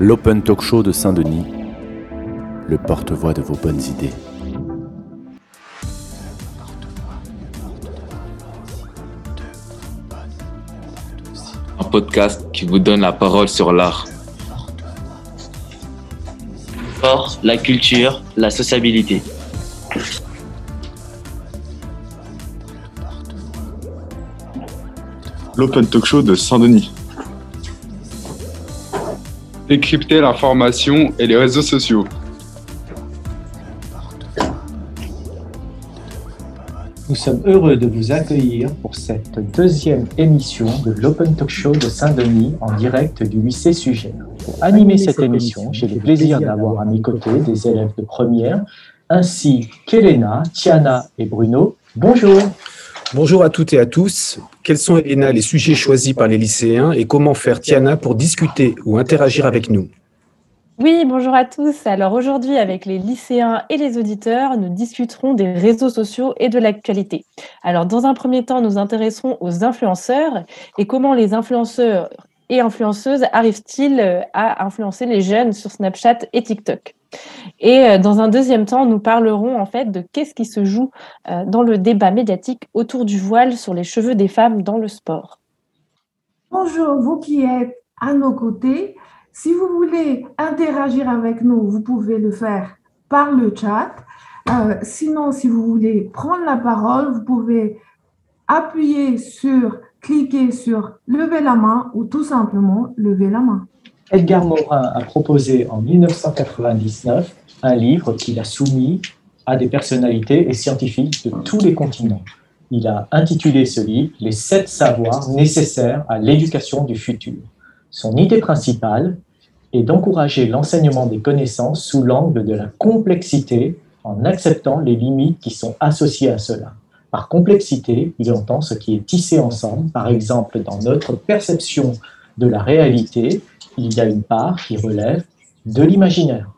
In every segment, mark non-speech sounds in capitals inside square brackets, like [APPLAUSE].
l'Open Talk Show de Saint-Denis, le porte-voix de vos bonnes idées. Un podcast qui vous donne la parole sur l'art. Sport, la culture, la sociabilité. l'Open Talk Show de Saint-Denis. Décrypter l'information et les réseaux sociaux. Nous sommes heureux de vous accueillir pour cette deuxième émission de l'Open Talk Show de Saint-Denis en direct du lycée Sujet. Pour animer cette émission, j'ai le plaisir d'avoir à mes côtés des élèves de première, ainsi qu'Elena, Tiana et Bruno. Bonjour Bonjour à toutes et à tous. Quels sont, Elena, les sujets choisis par les lycéens et comment faire, Tiana, pour discuter ou interagir avec nous? Oui, bonjour à tous. Alors aujourd'hui, avec les lycéens et les auditeurs, nous discuterons des réseaux sociaux et de l'actualité. Alors dans un premier temps, nous intéresserons aux influenceurs et comment les influenceurs et influenceuses arrivent-ils à influencer les jeunes sur Snapchat et TikTok? Et euh, dans un deuxième temps, nous parlerons en fait de qu'est-ce qui se joue euh, dans le débat médiatique autour du voile sur les cheveux des femmes dans le sport. Bonjour, vous qui êtes à nos côtés. Si vous voulez interagir avec nous, vous pouvez le faire par le chat. Euh, sinon, si vous voulez prendre la parole, vous pouvez appuyer sur, cliquer sur lever la main ou tout simplement lever la main. Edgar Morin a proposé en 1999 un livre qu'il a soumis à des personnalités et scientifiques de tous les continents. Il a intitulé ce livre Les sept savoirs nécessaires à l'éducation du futur. Son idée principale est d'encourager l'enseignement des connaissances sous l'angle de la complexité en acceptant les limites qui sont associées à cela. Par complexité, il entend ce qui est tissé ensemble, par exemple dans notre perception de la réalité il y a une part qui relève de l'imaginaire.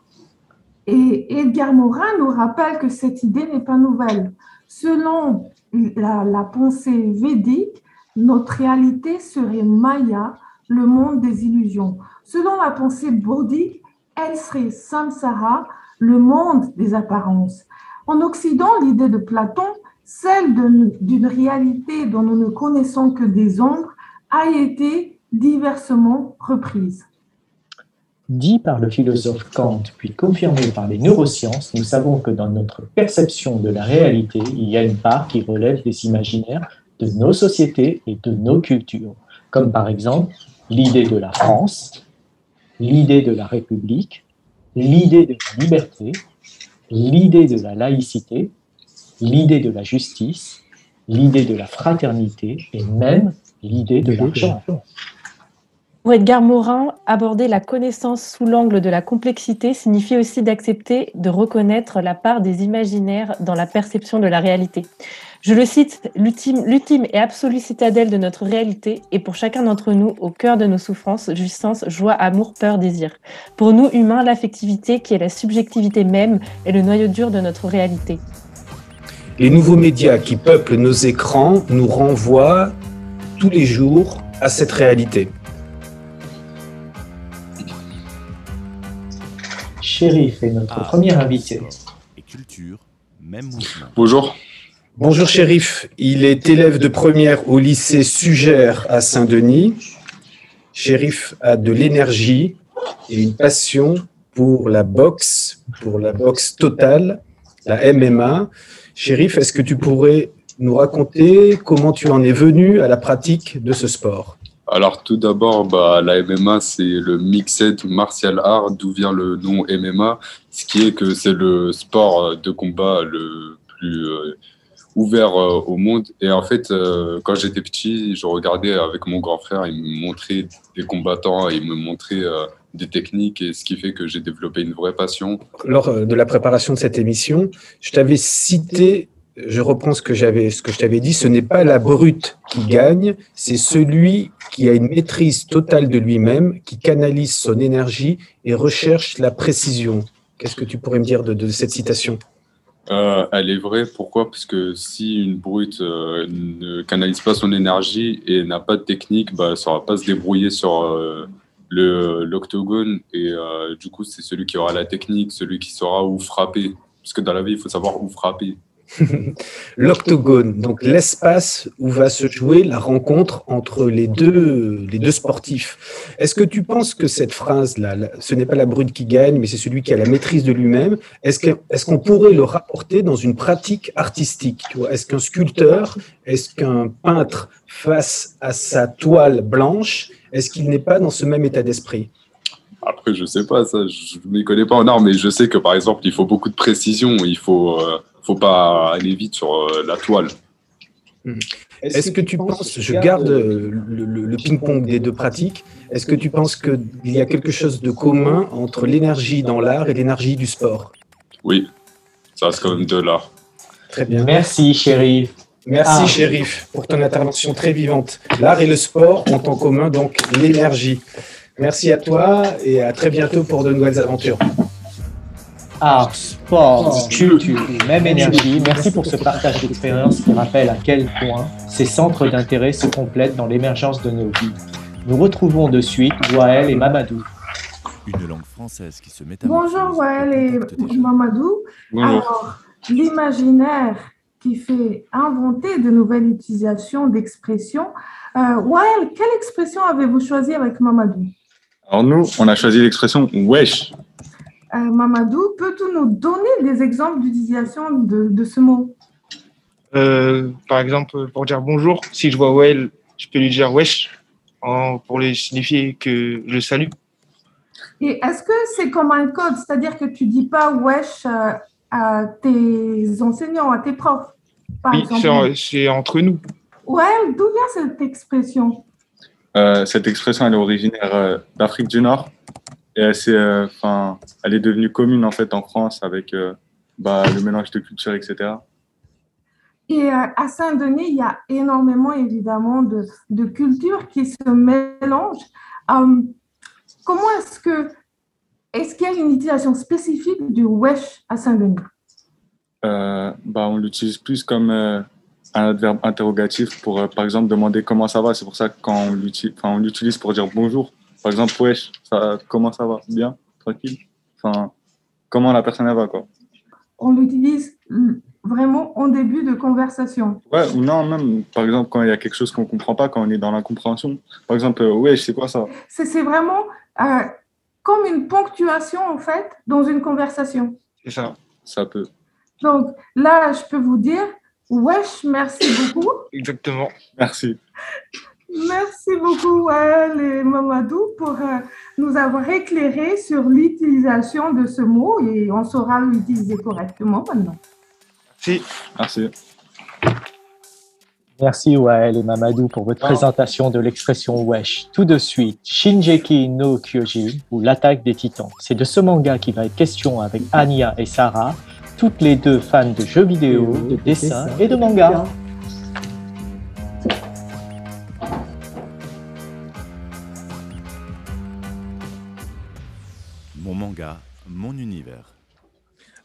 Et Edgar Morin nous rappelle que cette idée n'est pas nouvelle. Selon la, pensée védique, notre réalité serait Maya, le monde des illusions. Selon la pensée bouddhique, elle serait Samsara, le monde des apparences. En Occident, l'idée de Platon, celle d'une réalité dont nous ne connaissons que des ombres, a été diversement reprise. Dit par le philosophe Kant, puis confirmé par les neurosciences, nous savons que dans notre perception de la réalité, il y a une part qui relève des imaginaires de nos sociétés et de nos cultures, comme par exemple l'idée de la France, l'idée de la République, l'idée de la liberté, l'idée de la laïcité, l'idée de la justice, l'idée de la fraternité et même l'idée de l'argent. Edgar Morin, aborder la connaissance sous l'angle de la complexité signifie aussi d'accepter de reconnaître la part des imaginaires dans la perception de la réalité. Je le cite, l'ultime et absolue citadelle de notre réalité est pour chacun d'entre nous au cœur de nos souffrances, jouissances, joie, amour, peur, désir. Pour nous humains, l'affectivité, qui est la subjectivité même, est le noyau dur de notre réalité. Les nouveaux médias qui peuplent nos écrans nous renvoient tous les jours à cette réalité. Chérif est notre ah. premier invité. Bonjour. Bonjour Chérif, il est élève de première au lycée Sugère à Saint-Denis. Chérif a de l'énergie et une passion pour la boxe, pour la boxe totale, la MMA. Chérif, est-ce que tu pourrais nous raconter comment tu en es venu à la pratique de ce sport? Alors tout d'abord, bah, la MMA, c'est le mixed martial art, d'où vient le nom MMA, ce qui est que c'est le sport de combat le plus euh, ouvert euh, au monde. Et en fait, euh, quand j'étais petit, je regardais avec mon grand frère, il me montrait des combattants, il me montrait des techniques, et ce qui fait que j'ai développé une vraie passion. Lors de la préparation de cette émission, je t'avais cité je reprends ce que j'avais, ce que je t'avais dit, ce n'est pas la brute qui gagne, c'est celui qui a une maîtrise totale de lui-même, qui canalise son énergie et recherche la précision. Qu'est-ce que tu pourrais me dire de, cette citation? Euh, Elle est vraie. Pourquoi? Parce que si une brute euh, ne canalise pas son énergie et n'a pas de technique, bah, ça ne va pas se débrouiller sur, euh, l'octogone et euh, du coup c'est celui qui aura la technique, celui qui saura où frapper. Parce que dans la vie, il faut savoir où frapper. [LAUGHS] L'octogone, donc l'espace où va se jouer la rencontre entre les deux, les deux sportifs. Est-ce que tu penses que cette phrase-là, là, ce n'est pas la brute qui gagne, mais c'est celui qui a la maîtrise de lui-même, est-ce qu'on est pourrait le rapporter dans une pratique artistique? Est-ce qu'un sculpteur, est-ce qu'un peintre face à sa toile blanche, est-ce qu'il n'est pas dans ce même état d'esprit? Après, je sais pas, ça, je m'y connais pas en art, mais je sais que par exemple, il faut beaucoup de précision, il faut, euh, faut pas aller vite sur euh, la toile. Est-ce que tu penses, je garde le, le- le ping-pong des deux pratiques, est-ce que tu penses qu'il y a quelque chose de commun entre l'énergie dans l'art et l'énergie du sport? Oui, ça reste quand même de l'art. Très bien. Merci, chérie. Merci, Ah. shérif, pour ton intervention très vivante. L'art et le sport ont en commun donc l'énergie. Merci à toi et à très bientôt pour de nouvelles aventures. Art, sport, culture, même énergie. Merci pour ce partage d'expérience qui rappelle à quel point ces centres d'intérêt se complètent dans l'émergence de nos vies. Nous retrouvons de suite Wael et Mamadou. Une langue française qui se met Bonjour Wael et Mamadou. Bonjour. Alors, l'imaginaire qui fait inventer de nouvelles utilisations d'expressions. Euh, Wael, quelle expression avez-vous choisi avec Mamadou? Alors nous, on a choisi l'expression wesh. Euh, Mamadou, peux-tu nous donner des exemples d'utilisation de, de ce mot? Euh, par exemple, pour dire bonjour, si je vois Well, je peux lui dire wesh en- pour lui signifier que je le salue. Et est-ce que c'est comme un code, c'est-à-dire que tu dis pas wesh euh, à tes enseignants, à tes profs, par Oui, c'est en- c'est entre nous. Wael, d'où vient cette expression? Euh, cette expression, elle est originaire d'Afrique du Nord et elle, s'est, euh, elle est devenue commune en fait en France avec euh, bah, le mélange de cultures, etc. Et euh, à Saint-Denis, il y a énormément, évidemment, de, de cultures qui se mélangent. Comment est-ce que, est-ce qu'il y a une utilisation spécifique du wesh à Saint-Denis? Bah, on l'utilise plus comme un adverbe interrogatif pour, par exemple, demander comment ça va. C'est pour ça que quand on l'utilise, enfin, on l'utilise pour dire bonjour. Par exemple, wesh, ça, comment ça va? Bien? Tranquille? Enfin, comment la personne elle va, quoi? On l'utilise mm, vraiment en début de conversation. Ouais, ou non, même, par exemple, quand il y a quelque chose qu'on comprend pas, quand on est dans l'incompréhension. Par exemple, euh, wesh, c'est quoi ça? C'est c'est vraiment euh, comme une ponctuation, en fait, dans une conversation. C'est ça. Ça peut. Donc là, je peux vous dire, wesh, merci beaucoup. Exactement. Merci. Merci beaucoup, Wael et Mamadou, pour euh, nous avoir éclairé sur l'utilisation de ce mot et on saura l'utiliser correctement maintenant. Si. Merci. Merci Wael et Mamadou pour votre présentation de l'expression wesh. Tout de suite, Shinjeki no Kyojin ou l'attaque des titans. C'est de ce manga qui va être question avec Anya et Sarah, toutes les deux fans de jeux vidéo, de dessins et de manga. Mon manga, mon univers.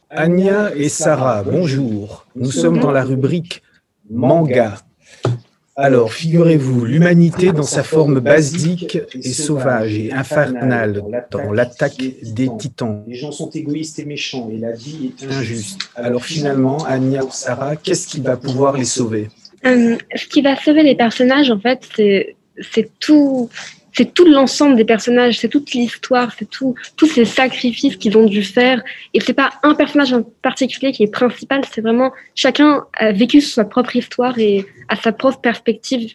Anya et Sarah, bonjour. Nous sommes dans la rubrique manga. Alors, figurez-vous, l'humanité dans sa forme basique et sauvage et infernale dans l'attaque des titans. Les gens sont égoïstes et méchants et la vie est injuste. Alors finalement, Anya ou Sarah, qu'est-ce qui va pouvoir les sauver? Euh, ce qui va sauver les personnages, en fait, c'est c'est tout, c'est tout l'ensemble des personnages, c'est toute l'histoire, c'est tout, tous ces sacrifices qu'ils ont dû faire. Et c'est pas un personnage en particulier qui est principal, c'est vraiment chacun a vécu sa propre histoire et a sa propre perspective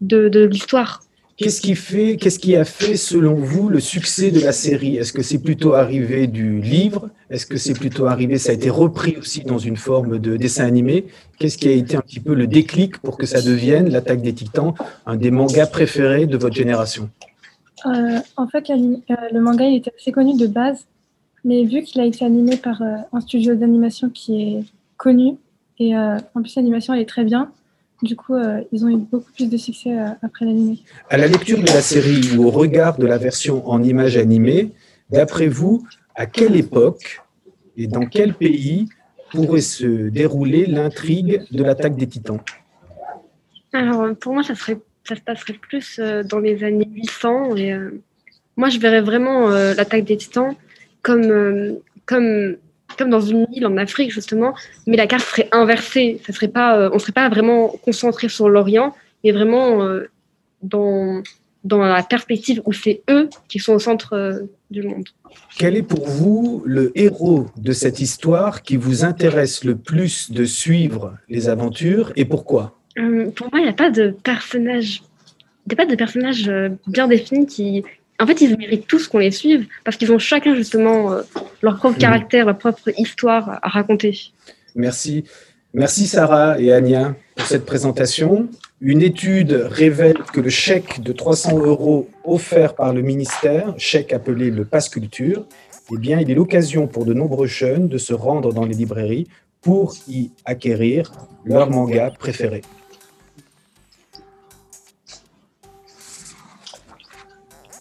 de l'histoire. Qu'est-ce qui a fait, selon vous, le succès de la série? Est-ce que c'est plutôt arrivé du livre? Est-ce que c'est plutôt arrivé, ça a été repris aussi dans une forme de dessin animé? Qu'est-ce qui a été un petit peu le déclic pour que ça devienne l'attaque des Titans, un des mangas préférés de votre génération? Euh, en fait, euh, le manga il était assez connu de base, mais vu qu'il a été animé par euh, un studio d'animation qui est connu, et en plus l'animation elle est très bien, du coup euh, ils ont eu beaucoup plus de succès euh, après l'animé. À la lecture de la série ou au regard de la version en image animée, d'après vous, à quelle époque et dans quel pays pourrait se dérouler l'intrigue de l'attaque des Titans? Alors, pour moi, ça, serait, ça se passerait plus euh, dans les années 800 et, euh, moi, je verrais vraiment euh, l'attaque des titans comme, euh, comme, comme dans une île en Afrique, justement, mais la carte serait inversée. Ça serait pas, euh, on ne serait pas vraiment concentré sur l'Orient, mais vraiment dans, dans la perspective où c'est eux qui sont au centre du monde. Quel est pour vous le héros de cette histoire qui vous intéresse le plus de suivre les aventures et pourquoi? Pour moi, il n'y a pas de personnage, il n'y a pas de personnage bien défini qui, en fait, ils méritent tous qu'on les suive parce qu'ils ont chacun justement euh, leur propre caractère, leur propre histoire à raconter. Merci. Merci Sarah et Ania pour cette présentation. Une étude révèle que le chèque de 300 euros offert par le ministère, chèque appelé le Pass Culture, eh bien, il est l'occasion pour de nombreux jeunes de se rendre dans les librairies pour y acquérir leur manga préféré.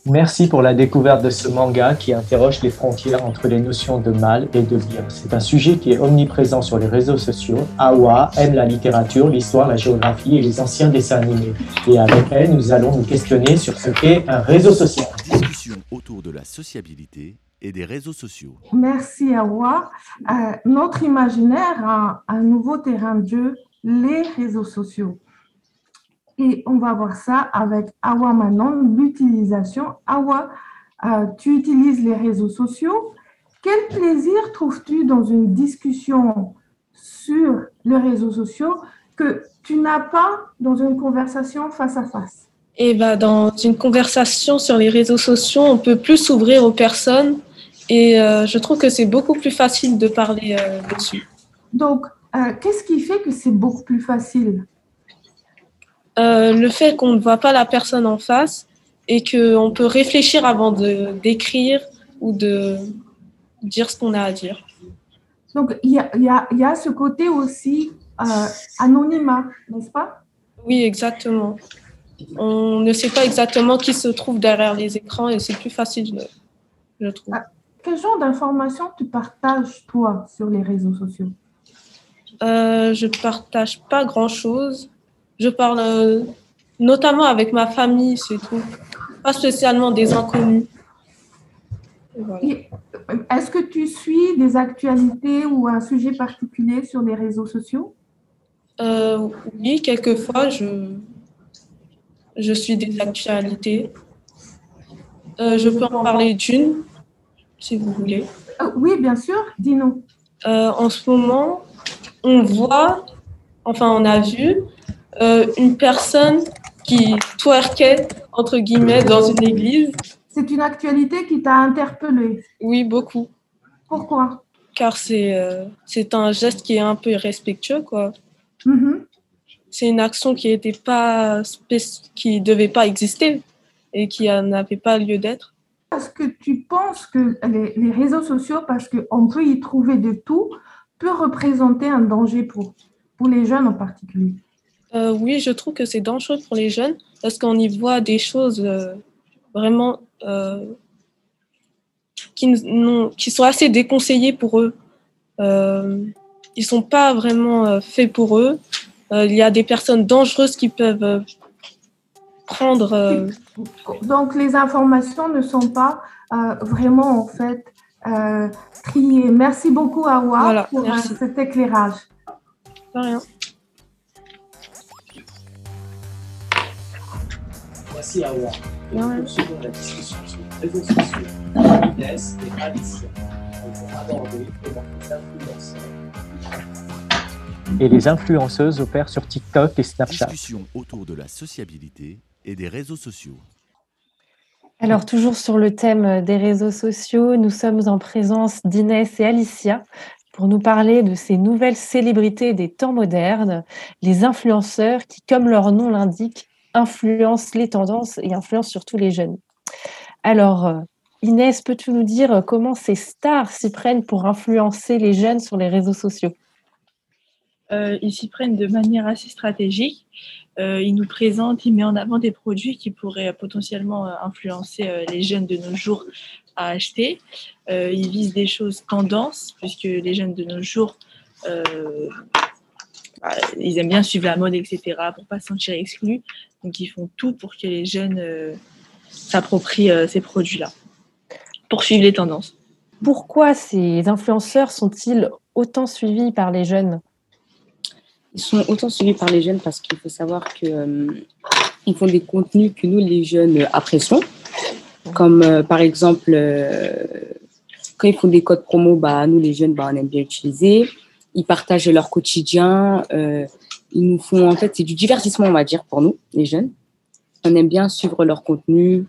Merci pour la découverte de ce manga qui interroge les frontières entre les notions de mal et de bien. C'est un sujet qui est omniprésent sur les réseaux sociaux. Awa aime la littérature, l'histoire, la géographie et les anciens dessins animés. Et avec elle, nous allons nous questionner sur ce qu'est un réseau social. Discussion autour de la sociabilité et des réseaux sociaux. Merci Awa. Euh, notre imaginaire a un nouveau terrain de jeu, les réseaux sociaux. Et on va voir ça avec Awa Manon, l'utilisation. Awa, euh, tu utilises les réseaux sociaux. Quel plaisir trouves-tu dans une discussion sur les réseaux sociaux que tu n'as pas dans une conversation face à face? Et eh ben, dans une conversation sur les réseaux sociaux, on peut plus s'ouvrir aux personnes et euh, je trouve que c'est beaucoup plus facile de parler euh, dessus. Donc, qu'est-ce qui fait que c'est beaucoup plus facile? Euh, le fait qu'on ne voit pas la personne en face et qu'on peut réfléchir avant de d'écrire ou de dire ce qu'on a à dire. Donc, il y a, y, a, y a, ce côté aussi euh, anonymat, n'est-ce pas? Oui, exactement. On ne sait pas exactement qui se trouve derrière les écrans et c'est plus facile, je trouve. Ah, quel genre d'informations tu partages, toi, sur les réseaux sociaux? Euh, Je partage pas grand-chose. Je parle euh, notamment avec ma famille, c'est tout. Pas spécialement des inconnus. Est-ce que tu suis des actualités ou un sujet particulier sur les réseaux sociaux? Euh, Oui, quelquefois, je, je suis des actualités. Euh, je peux en parler d'une, si vous voulez. oui, bien sûr, dis-nous. en ce moment, on voit, enfin, on a vu euh, une personne qui twerkait, entre guillemets, dans une église. C'est une actualité qui t'a interpellé Oui, beaucoup. Pourquoi? Car c'est euh, c'est un geste qui est un peu irrespectueux, quoi. Mm-hmm. C'est une action qui était pas qui devait pas exister et qui n'avait pas lieu d'être. Est-ce que tu penses que les, les réseaux sociaux, parce qu'on peut y trouver de tout, peut représenter un danger pour, pour les jeunes en particulier euh, oui, je trouve que c'est dangereux pour les jeunes parce qu'on y voit des choses euh, vraiment euh, qui, qui, sont assez déconseillées pour eux. ils ne sont pas vraiment faits pour eux. il y a des personnes dangereuses qui peuvent prendre. Donc les informations ne sont pas vraiment en fait triées. Merci beaucoup Awa pour cet éclairage. De rien. Merci à Nous poursuivons la discussion sur les réseaux sociaux. Inès et Alicia vont aborder les influenceurs. Et les influenceuses opèrent sur TikTok et Snapchat. Discussion autour de la sociabilité et des réseaux sociaux. Alors, toujours sur le thème des réseaux sociaux, nous sommes en présence d'Inès et Alicia pour nous parler de ces nouvelles célébrités des temps modernes, les influenceurs qui, comme leur nom l'indique, influence les tendances et influence surtout les jeunes. Alors, euh, Inès, peux-tu nous dire comment ces stars s'y prennent pour influencer les jeunes sur les réseaux sociaux? Euh, Ils s'y prennent de manière assez stratégique. Euh, ils nous présentent, ils mettent en avant des produits qui pourraient potentiellement influencer les jeunes de nos jours à acheter. ils visent des choses tendances, puisque les jeunes de nos jours ils aiment bien suivre la mode, etc., pour pas se sentir exclus. Donc, ils font tout pour que les jeunes euh, s'approprient euh, ces produits-là pour suivre les tendances. Pourquoi ces influenceurs sont-ils autant suivis par les jeunes? Ils sont autant suivis par les jeunes parce qu'il faut savoir qu'ils ils font des contenus que nous, les jeunes, apprécions. Comme euh, par exemple, euh, quand ils font des codes promo, bah, nous, les jeunes, bah, on aime bien utiliser. Ils partagent leur quotidien. euh, ils nous font, en fait, c'est du divertissement, on va dire, pour nous, les jeunes. On aime bien suivre leur contenu.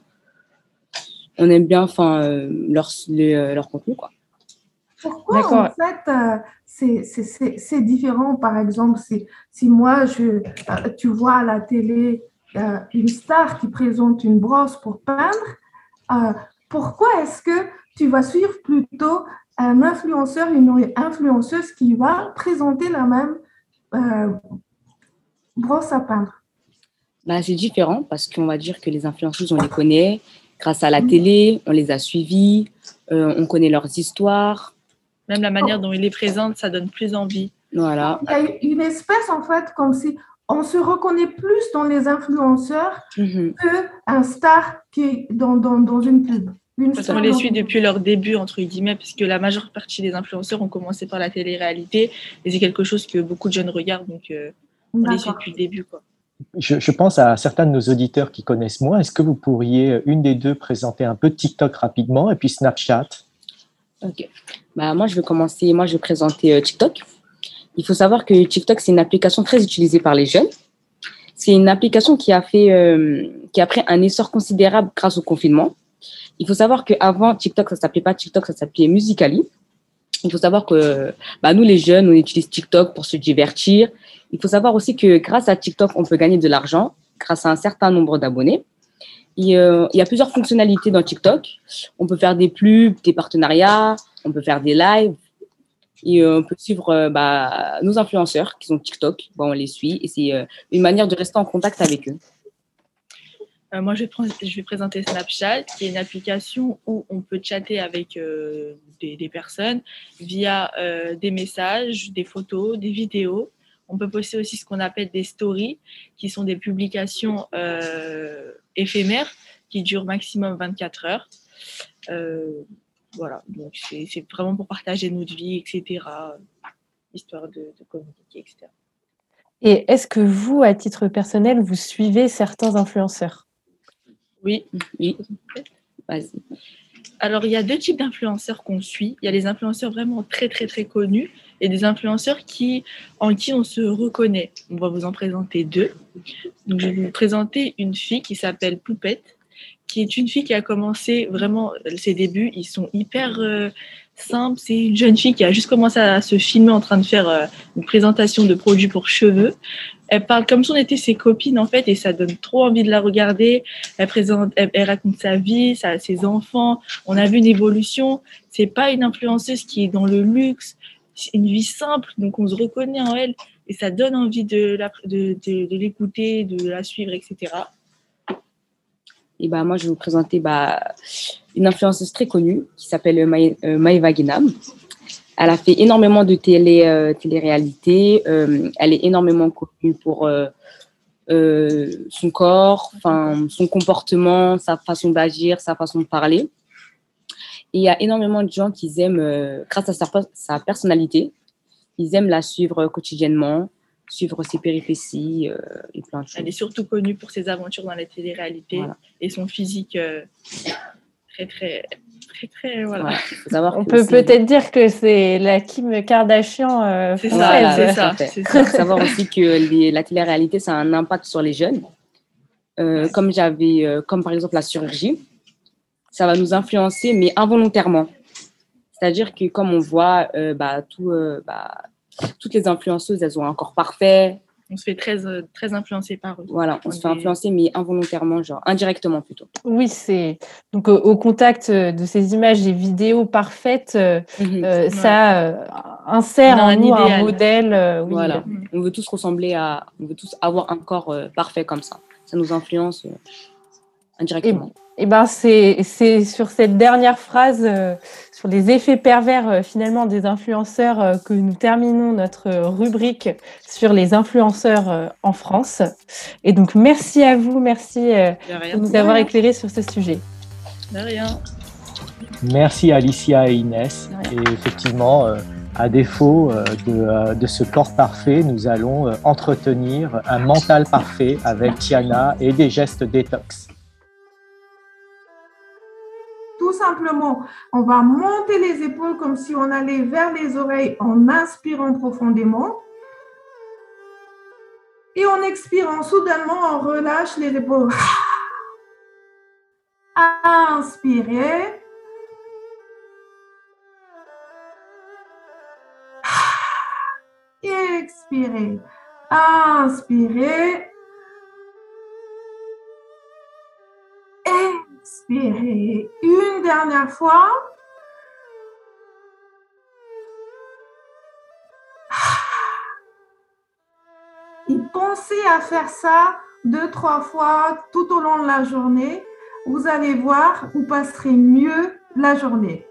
On aime bien, enfin, euh, leur, le- euh, leur contenu, quoi. Pourquoi en fait euh, c'est- c'est- c'est c'est différent Par exemple, si, si moi, je, tu vois à la télé euh, une star qui présente une brosse pour peindre, euh, pourquoi est-ce que tu vas suivre plutôt un influenceur, une influenceuse qui va présenter la même euh, brosse à peindre Bah, c'est différent parce qu'on va dire que les influenceuses, on les connaît grâce à la télé, on les a suivies, euh, on connaît leurs histoires. Même la manière dont ils les présentent, ça donne plus envie. Voilà. Il y a une espèce, en fait, comme si on se reconnaît plus dans les influenceurs Mhm. qu'un star qui est dans, dans, dans une pub. Une Parce qu'on les suit depuis leur début, entre guillemets, puisque la majeure partie des influenceurs ont commencé par la télé-réalité. Et c'est quelque chose que beaucoup de jeunes regardent, donc euh, on les suit depuis le début. Quoi. Je, je pense à certains de nos auditeurs qui connaissent moins. Est-ce que vous pourriez, euh, une des deux, présenter un peu TikTok rapidement et puis Snapchat? Ok. Bah, moi, je vais commencer. Moi, je vais présenter euh, TikTok. Il faut savoir que TikTok, c'est une application très utilisée par les jeunes. C'est une application qui a fait, euh, qui a pris un essor considérable grâce au confinement. Il faut savoir qu'avant, TikTok, ça s'appelait pas TikTok, ça s'appelait Musically. Il faut savoir que bah, nous, les jeunes, on utilise TikTok pour se divertir. Il faut savoir aussi que grâce à TikTok, on peut gagner de l'argent grâce à un certain nombre d'abonnés. Euh, il y a plusieurs fonctionnalités dans TikTok. On peut faire des pubs, des partenariats, on peut faire des lives. Et euh, on peut suivre euh, bah, nos influenceurs qui sont TikTok. Bah, on les suit et c'est une manière de rester en contact avec eux. Euh, moi, je vais, présenter Snapchat, qui est une application où on peut chatter avec euh, des, personnes via euh, des messages, des photos, des vidéos. On peut poster aussi ce qu'on appelle des stories, qui sont des publications éphémères qui durent maximum 24 heures. Voilà, donc c'est c'est vraiment pour partager notre vie, etc. Histoire de, de communiquer, etc. Et est-ce que vous, à titre personnel, vous suivez certains influenceurs? Oui. Oui. Vas-y. Alors, il y a deux types d'influenceurs qu'on suit. Il y a les influenceurs vraiment très, très, très connus et des influenceurs qui, en qui on se reconnaît. On va vous en présenter deux. Donc, je vais vous présenter une fille qui s'appelle Poupette, qui est une fille qui a commencé vraiment ses débuts. Ils sont hyper euh, simples. C'est une jeune fille qui a juste commencé à se filmer en train de faire euh, une présentation de produits pour cheveux. Elle parle comme si on était ses copines en fait et ça donne trop envie de la regarder. Elle présente, elle, raconte sa vie, sa, ses enfants. On a vu une évolution. C'est pas une influenceuse qui est dans le luxe. C'est une vie simple, donc on se reconnaît en elle et ça donne envie de, l'écouter, de la suivre, etc. Et bah, moi, je vais vous présenter bah, une influenceuse très connue qui s'appelle Maë- euh, Maëva Guénam. Elle a fait énormément de télé, euh, télé-réalité. Euh, elle est énormément connue pour euh, euh, son corps, son comportement, sa façon d'agir, sa façon de parler. Et il y a énormément de gens qui aiment, grâce à sa, sa personnalité, ils aiment la suivre quotidiennement, suivre ses péripéties et plein de choses. Elle est surtout connue pour ses aventures dans la télé-réalité Voilà. et son physique très, très, très, très, voilà. Voilà. Faut [LAUGHS] savoir On peut peut-être dire que c'est la Kim Kardashian euh, C'est française. Voilà, c'est tout ça, à fait. c'est Il faut savoir aussi que les- la télé-réalité, ça a un impact sur les jeunes. Euh, comme j'avais, euh, comme par exemple la chirurgie, ça va nous influencer, mais involontairement. C'est-à-dire que comme on voit, euh, bah, tout, euh, bah, toutes les influenceuses, elles ont un corps parfait. On se fait très, euh, très influencer par eux. Voilà, on se fait est- influencer, mais involontairement, genre indirectement plutôt. Oui, c'est donc au, au contact euh, de ces images et vidéos parfaites, euh, Mhm. euh, ça euh, insère en un nous un idéal. modèle. euh, oui, Voilà, euh, on veut tous ressembler à, on veut tous avoir un corps euh, parfait comme ça. Ça nous influence. euh. indirectement. Et, et ben c'est sur cette dernière phrase, euh, sur les effets pervers euh, finalement des influenceurs, euh, que nous terminons notre rubrique sur les influenceurs en France. Et donc merci à vous, merci de nous avoir éclairé sur ce sujet. De rien. Merci Alicia et Inès. Et effectivement, à défaut de, de, ce corps parfait, nous allons entretenir un mental parfait avec Tiana et des gestes détox. Simplement, on va monter les épaules comme si on allait vers les oreilles en inspirant profondément. Et en expirant, soudainement, on relâche les épaules. Inspirez. Expirez. Inspirez. Expirez une dernière fois. Et pensez à faire ça deux, trois fois tout au long de la journée. Vous allez voir, vous passerez mieux la journée.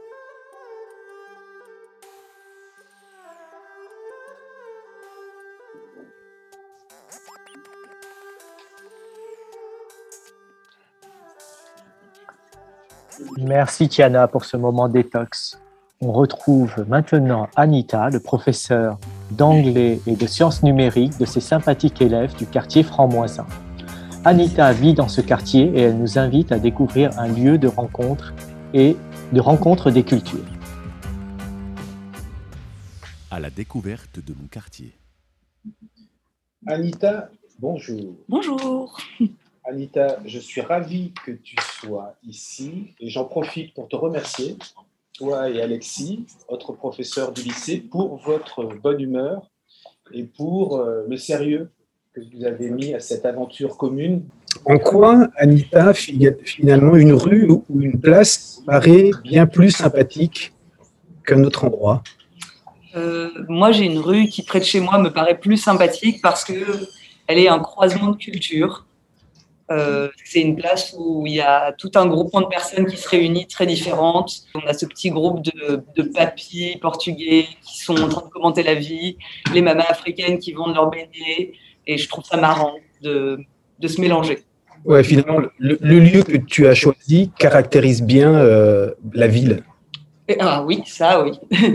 Merci Tiana pour ce moment détox. On retrouve maintenant Anita, le professeur d'anglais et de sciences numériques de ces sympathiques élèves du quartier Franc-Moisin. Anita vit dans ce quartier et elle nous invite à découvrir un lieu de rencontre et de rencontre des cultures. À la découverte de mon quartier. Anita, bonjour. Bonjour. Anita, je suis ravi que tu sois ici et j'en profite pour te remercier, toi et Alexis, votre professeur du lycée, pour votre bonne humeur et pour euh, le sérieux que vous avez mis à cette aventure commune. En quoi, Anita, finalement, une rue ou une place paraît bien plus sympathique qu'un autre endroit? Euh, Moi, j'ai une rue qui, près de chez moi, me paraît plus sympathique parce que elle est un croisement de cultures euh, c'est une place où il y a tout un groupement de personnes qui se réunissent très différentes. On a ce petit groupe de, de papis portugais qui sont en train de commenter la vie, les mamas africaines qui vendent leurs beignets, et je trouve ça marrant de, de se mélanger. Ouais, finalement, le, lieu que tu as choisi caractérise bien euh, la ville. ah oui, ça oui. [LAUGHS]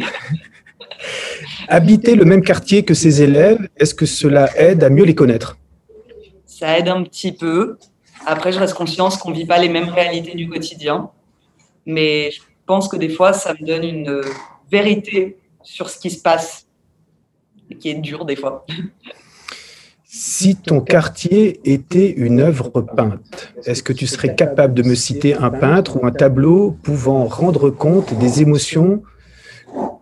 Habiter le même quartier que ses élèves, est-ce que cela aide à mieux les connaître? Ça aide un petit peu. Après, je reste conscience qu'on ne vit pas les mêmes réalités du quotidien. Mais je pense que des fois, ça me donne une vérité sur ce qui se passe qui est dur des fois. Si ton quartier était une œuvre peinte, est-ce que tu serais capable de me citer un peintre ou un tableau pouvant rendre compte des émotions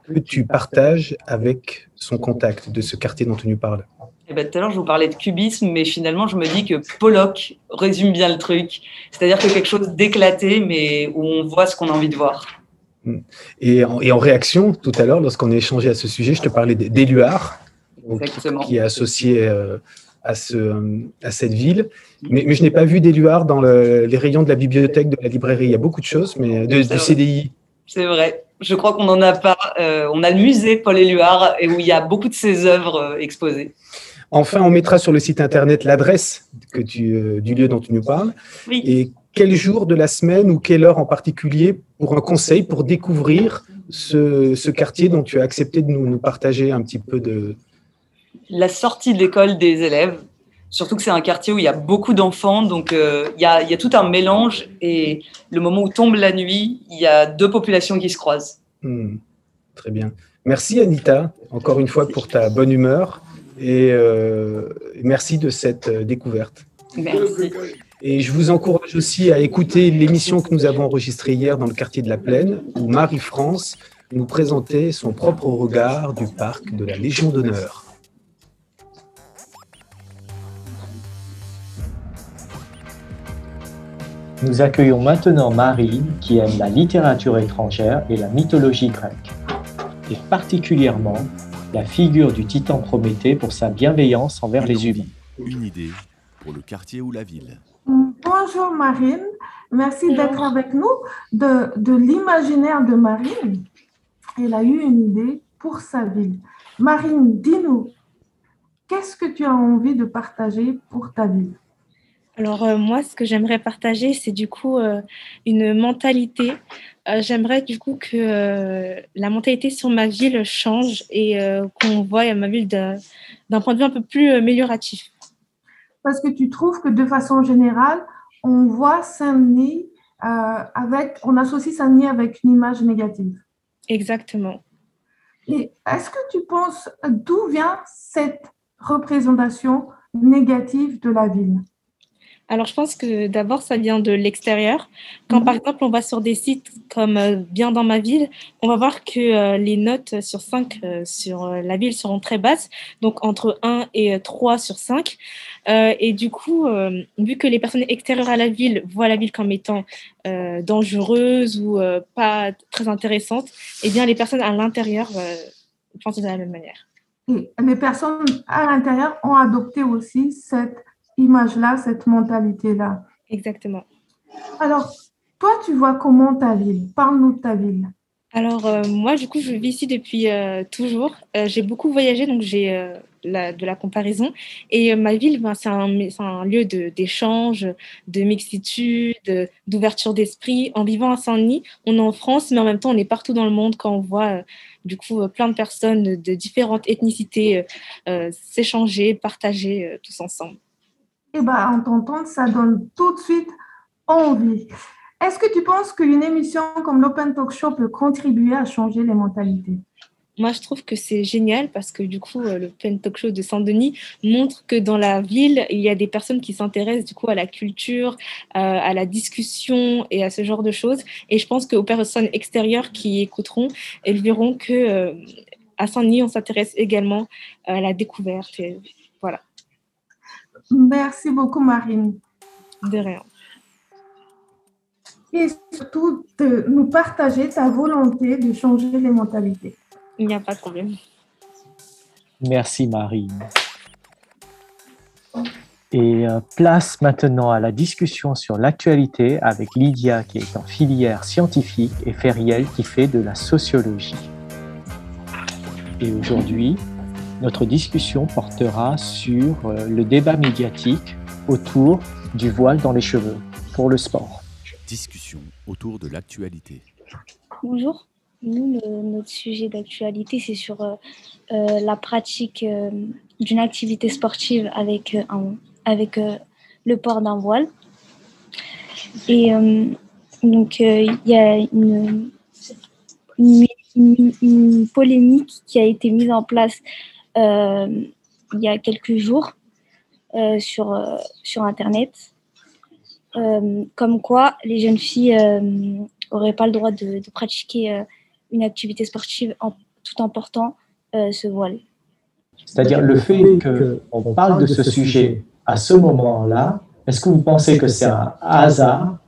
que tu partages avec son contact de ce quartier dont tu nous parles? Eh ben, tout à l'heure, je vous parlais de cubisme, mais finalement, je me dis que Pollock résume bien le truc. C'est-à-dire que quelque chose d'éclaté, mais où on voit ce qu'on a envie de voir. Et en, et en réaction, tout à l'heure, lorsqu'on a échangé à ce sujet, je te parlais d'Éluard, qui est associé euh, à, ce, à cette ville. Mais, mais je n'ai pas vu d'Éluard dans les rayons de la bibliothèque, de la librairie. Il y a beaucoup de choses, mais de, du CDI. C'est vrai. Je crois qu'on n'en a pas. Euh, on a le musée Paul Éluard, et où il y a beaucoup de ses œuvres euh, exposées. Enfin, on mettra sur le site internet l'adresse euh, du lieu dont tu nous parles. Et quel jour de la semaine ou quelle heure en particulier pour un conseil pour découvrir ce, quartier dont tu as accepté de nous, partager un petit peu de... La sortie de l'école des élèves, surtout que c'est un quartier où il y a beaucoup d'enfants, donc euh, il, y a, il, y a, tout un mélange et le moment où tombe la nuit, il y a deux populations qui se croisent. Hmm. très bien. Merci Anita, encore une fois pour ta bonne humeur et euh, merci de cette euh, découverte. Merci. Et je vous encourage aussi à écouter l'émission que nous avons enregistrée hier dans le quartier de la Plaine, où Marie-France nous présentait son propre regard du parc de la Légion d'honneur. Nous accueillons maintenant Marie, qui aime la littérature étrangère et la mythologie grecque, et particulièrement la figure du titan Prométhée pour sa bienveillance envers les humains. Une idée pour le quartier ou la ville. Bonjour Marine, merci d'être avec nous. De, de l'imaginaire de Marine, elle a eu une idée pour sa ville. Marine, dis-nous, qu'est-ce que tu as envie de partager pour ta ville? Alors euh, moi, ce que j'aimerais partager, c'est du coup euh, une mentalité. Euh, j'aimerais du coup que la mentalité sur ma ville change et qu'on voie ma ville d'un point de vue un peu plus amélioratif. Parce que tu trouves que de façon générale, on voit Saint-Denis avec, on associe Saint-Denis avec une image négative. Exactement. Et est-ce que tu penses d'où vient cette représentation négative de la ville? Alors, je pense que d'abord, ça vient de l'extérieur. Quand, par mhm. exemple, on va sur des sites comme euh, Bien dans ma ville, on va voir que euh, les notes sur 5 euh, sur la ville seront très basses, donc entre 1 et 3 sur 5. et du coup, vu que les personnes extérieures à la ville voient la ville comme étant dangereuse ou pas très intéressante, eh bien, les personnes à l'intérieur pensent de la même manière. Et les personnes à l'intérieur ont adopté aussi cette image-là, cette mentalité-là. Exactement. Alors, toi, tu vois comment ta ville? Parle-nous de ta ville. Alors, euh, moi, du coup, je vis ici depuis euh, toujours. Euh, j'ai beaucoup voyagé, donc j'ai de la comparaison. Et ma ville, ben, c'est un, un, lieu d'échange, de, mixitude, d'ouverture d'esprit. En vivant à Saint-Denis, on est en France, mais en même temps, on est partout dans le monde quand on voit, du coup, plein de personnes de différentes ethnicités s'échanger, partager tous ensemble eh ben, en t'entendant, ça donne tout de suite envie. Est-ce que tu penses qu'une émission comme l'Open Talk Show peut contribuer à changer les mentalités? Moi, je trouve que c'est génial parce que du coup, le Pen Talk Show de Saint-Denis montre que dans la ville, il y a des personnes qui s'intéressent du coup à la culture, euh, à la discussion et à ce genre de choses. Et je pense qu'aux personnes extérieures qui écouteront, elles verront que euh, à Saint-Denis, on s'intéresse également à la découverte. Merci beaucoup, Marine. De rien. Et surtout de nous partager ta volonté de changer les mentalités. Il n'y a pas de problème. Merci, Marine. Et euh, place maintenant à la discussion sur l'actualité avec Lydia qui est en filière scientifique et Feriel qui fait de la sociologie. Et aujourd'hui, notre discussion portera sur euh, le débat médiatique autour du voile dans les cheveux pour le sport. Discussion autour de l'actualité. Bonjour. Nous, notre sujet d'actualité, c'est sur euh, euh, la pratique d'une activité sportive avec, avec le port d'un voile. Et donc, il y a une, une, polémique qui a été mise en place euh, il y a quelques jours euh, sur, euh, sur Internet, comme quoi les jeunes filles n'auraient pas le droit de, pratiquer une activité sportive en, tout en portant ce voile. C'est-à-dire le fait qu'on parle de ce sujet à ce moment-là, est-ce que vous pensez que c'est un hasard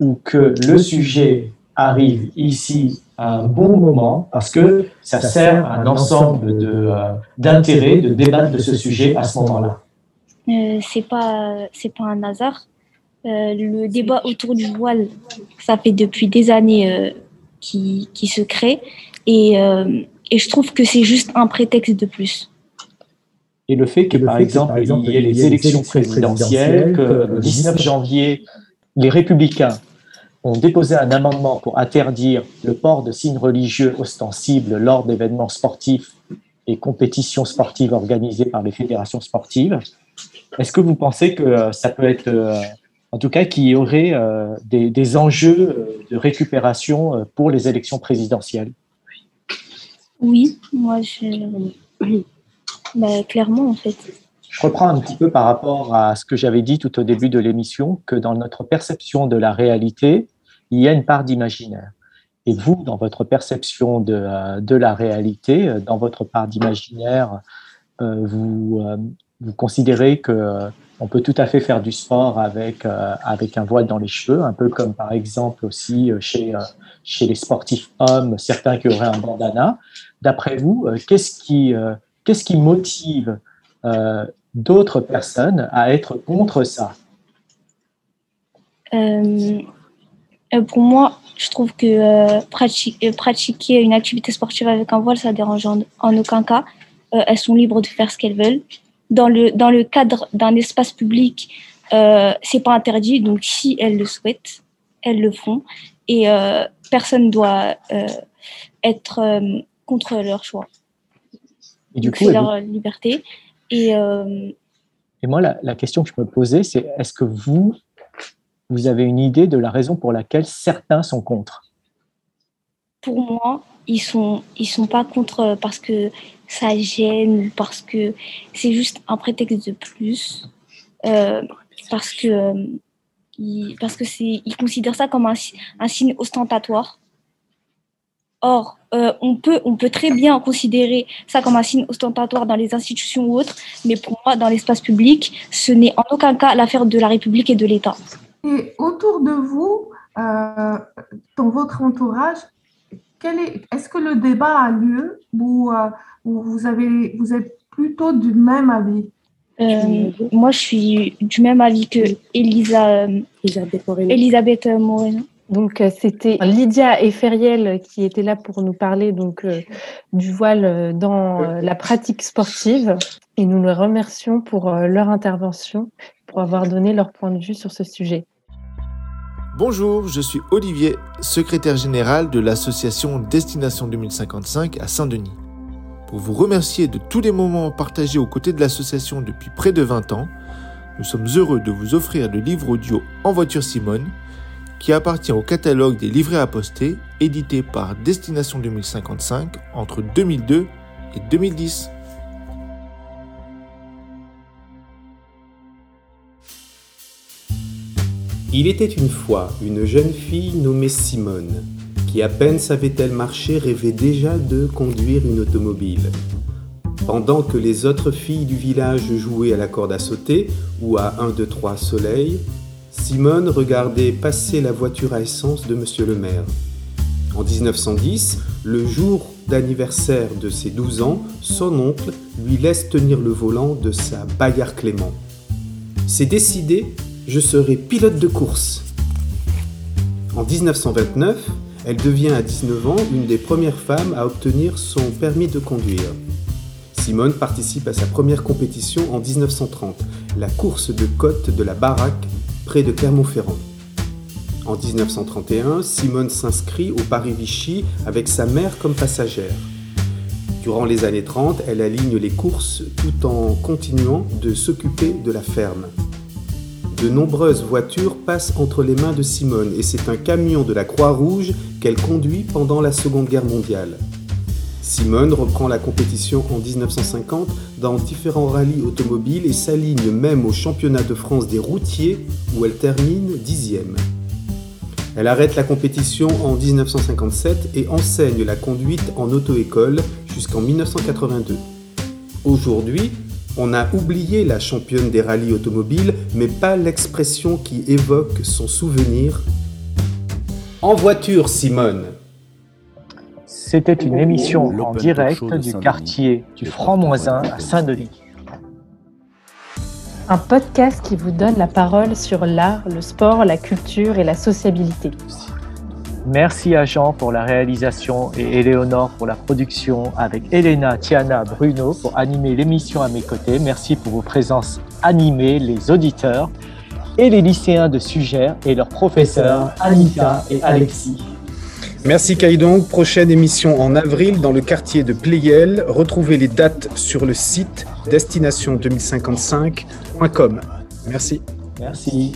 ou que le sujet arrive ici un bon moment parce que ça sert à un ensemble euh, d'intérêts de, débattre de ce sujet à ce moment-là. Euh, c'est pas c'est pas un hasard. Euh, le débat autour du voile, ça fait depuis des années euh, qui, qui, se crée et, et je trouve que c'est juste un prétexte de plus. Et le fait que, par, exemple, par exemple, il y ait les élections présidentielles, que le 19 janvier, les républicains ont déposé un amendement pour interdire le port de signes religieux ostensibles lors d'événements sportifs et compétitions sportives organisées par les fédérations sportives. Est-ce que vous pensez que euh, ça peut être, euh, en tout cas, qu'il y aurait euh, des, enjeux de récupération pour les élections présidentielles? Oui, moi, je... Bah, clairement, en fait. Je reprends un petit peu par rapport à ce que j'avais dit tout au début de l'émission, que dans notre perception de la réalité, il y a une part d'imaginaire. Et vous, dans votre perception de, euh, de la réalité, euh, dans votre part d'imaginaire, euh, vous, vous considérez que on peut tout à fait faire du sport avec, avec un voile dans les cheveux, un peu comme par exemple aussi chez, chez les sportifs hommes, certains qui auraient un bandana. D'après vous, qu'est-ce qui, qu'est-ce qui motive d'autres personnes à être contre ça? Pour moi, je trouve que euh, pratiquer, euh, pratiquer une activité sportive avec un voile, ça dérange en, en aucun cas. Euh, elles sont libres de faire ce qu'elles veulent. Dans le, dans le cadre d'un espace public, euh, c'est pas interdit. Donc, si elles le souhaitent, elles le font. Et euh, personne ne doit euh, être euh, contre leur choix. Et du Donc, coup, c'est leur liberté. Et euh, Et moi, la, la question que je me posais, c'est est-ce que vous, vous avez une idée de la raison pour laquelle certains sont contre? Pour moi, ils sont ils sont pas contre parce que ça gêne parce que c'est juste un prétexte de plus euh, parce que euh, considèrent ça comme un signe ostentatoire. Or, euh, on peut on peut très bien considérer ça comme un signe ostentatoire dans les institutions ou autres, mais pour moi, dans l'espace public, ce n'est en aucun cas l'affaire de la République et de l'État. Et autour de vous, euh, dans votre entourage, quel est, est-ce que le débat a lieu ou, euh, ou vous, avez, vous êtes plutôt du même avis? Euh, moi, je suis du même avis que Elisa, euh, Elisabeth Moreno. Donc, c'était Lydia et Feriel qui étaient là pour nous parler donc, euh, du voile dans euh, la pratique sportive. Et nous les remercions pour euh, leur intervention, pour avoir donné leur point de vue sur ce sujet. Bonjour, je suis Olivier, secrétaire général de l'association Destination 2055 à Saint-Denis. Pour vous remercier de tous les moments partagés aux côtés de l'association depuis près de 20 ans, nous sommes heureux de vous offrir le livre audio En voiture Simone, qui appartient au catalogue des livrets à poster édité par Destination 2055 entre 2002 et 2010. Il était une fois une jeune fille nommée Simone, qui à peine savait-elle marcher rêvait déjà de conduire une automobile. Pendant que les autres filles du village jouaient à la corde à sauter ou à 1, 2, 3 soleil, Simone regardait passer la voiture à essence de Monsieur le maire. En 1910, le jour d'anniversaire de ses 12 ans, son oncle lui laisse tenir le volant de sa Bayard Clément. C'est décidé, je serai pilote de course. En 1929, elle devient à 19 ans une des premières femmes à obtenir son permis de conduire. Simone participe à sa première compétition en 1930, la course de côte de la Baraque près de Clermont-Ferrand. En 1931, Simone s'inscrit au Paris-Vichy avec sa mère comme passagère. Durant les années 30, elle aligne les courses tout en continuant de s'occuper de la ferme. De nombreuses voitures passent entre les mains de Simone et c'est un camion de la Croix-Rouge qu'elle conduit pendant la Seconde Guerre mondiale. Simone reprend la compétition en 1950 dans différents rallyes automobiles et s'aligne même au championnat de France des routiers où elle termine dixième. Elle arrête la compétition en 1957 et enseigne la conduite en auto-école jusqu'en 1982. Aujourd'hui, on a oublié la championne des rallyes automobiles, mais pas l'expression qui évoque son souvenir. En voiture, Simone. C'était une émission en direct du quartier du Franc-Moisin à Saint-Denis. Un podcast qui vous donne la parole sur l'art, le sport, la culture et la sociabilité. Merci à Jean pour la réalisation et Éléonore pour la production, avec Elena, Tiana, Bruno pour animer l'émission à mes côtés. Merci pour vos présences animées, les auditeurs et les lycéens de Sugère et leurs professeurs Anita et Alexis. Merci Kaidong. Prochaine émission en avril dans le quartier de Pleyel. Retrouvez les dates sur le site destination2055.com. Merci. Merci.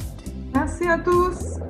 Merci à tous.